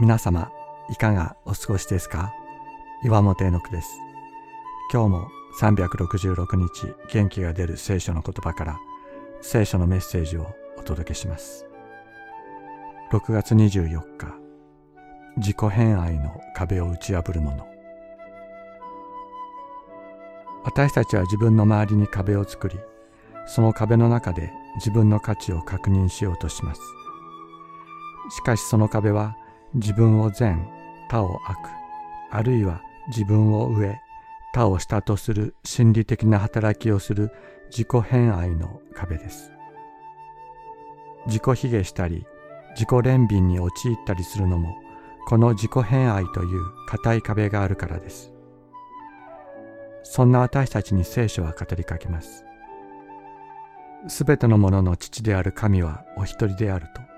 皆様いかがお過ごしですか？岩本絵の句です。今日も366日元気が出る聖書の言葉から聖書のメッセージをお届けします。6月24日自己偏愛の壁を打ち破るもの私たちは自分の周りに壁を作りその壁の中で自分の価値を確認しようとします。しかしその壁は自分を善他を悪あるいは自分を上他を下とする心理的な働きをする自己偏愛の壁です。自己卑下したり自己憐憫に陥ったりするのもこの自己偏愛という固い壁があるからです。そんな私たちに聖書は語りかけます。すべてのものの父である神はお一人であると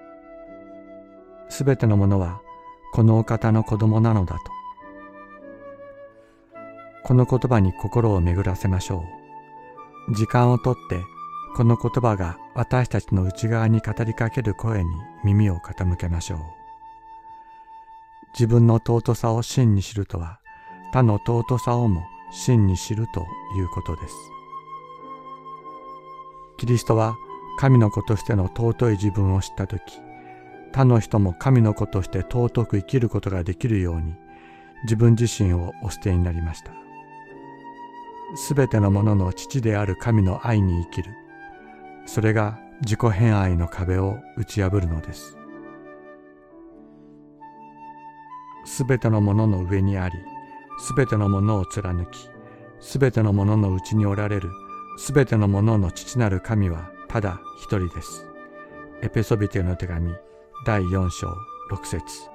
すべてのものはこのお方の子供なのだと。この言葉に心を巡らせましょう。時間をとってこの言葉が私たちの内側に語りかける声に耳を傾けましょう。自分の尊さを真に知るとは他の尊さをも真に知るということです。キリストは神の子としての尊い自分を知った時他の人も神の子として尊く生きることができるように自分自身をお捨てになりました。すべてのものの父である神の愛に生きる。それが自己偏愛の壁を打ち破るのです。すべてのものの上にありすべてのものを貫きすべてのもののうちにおられるすべてのものの父なる神はただ一人です。エペソビテの手紙第4章6節。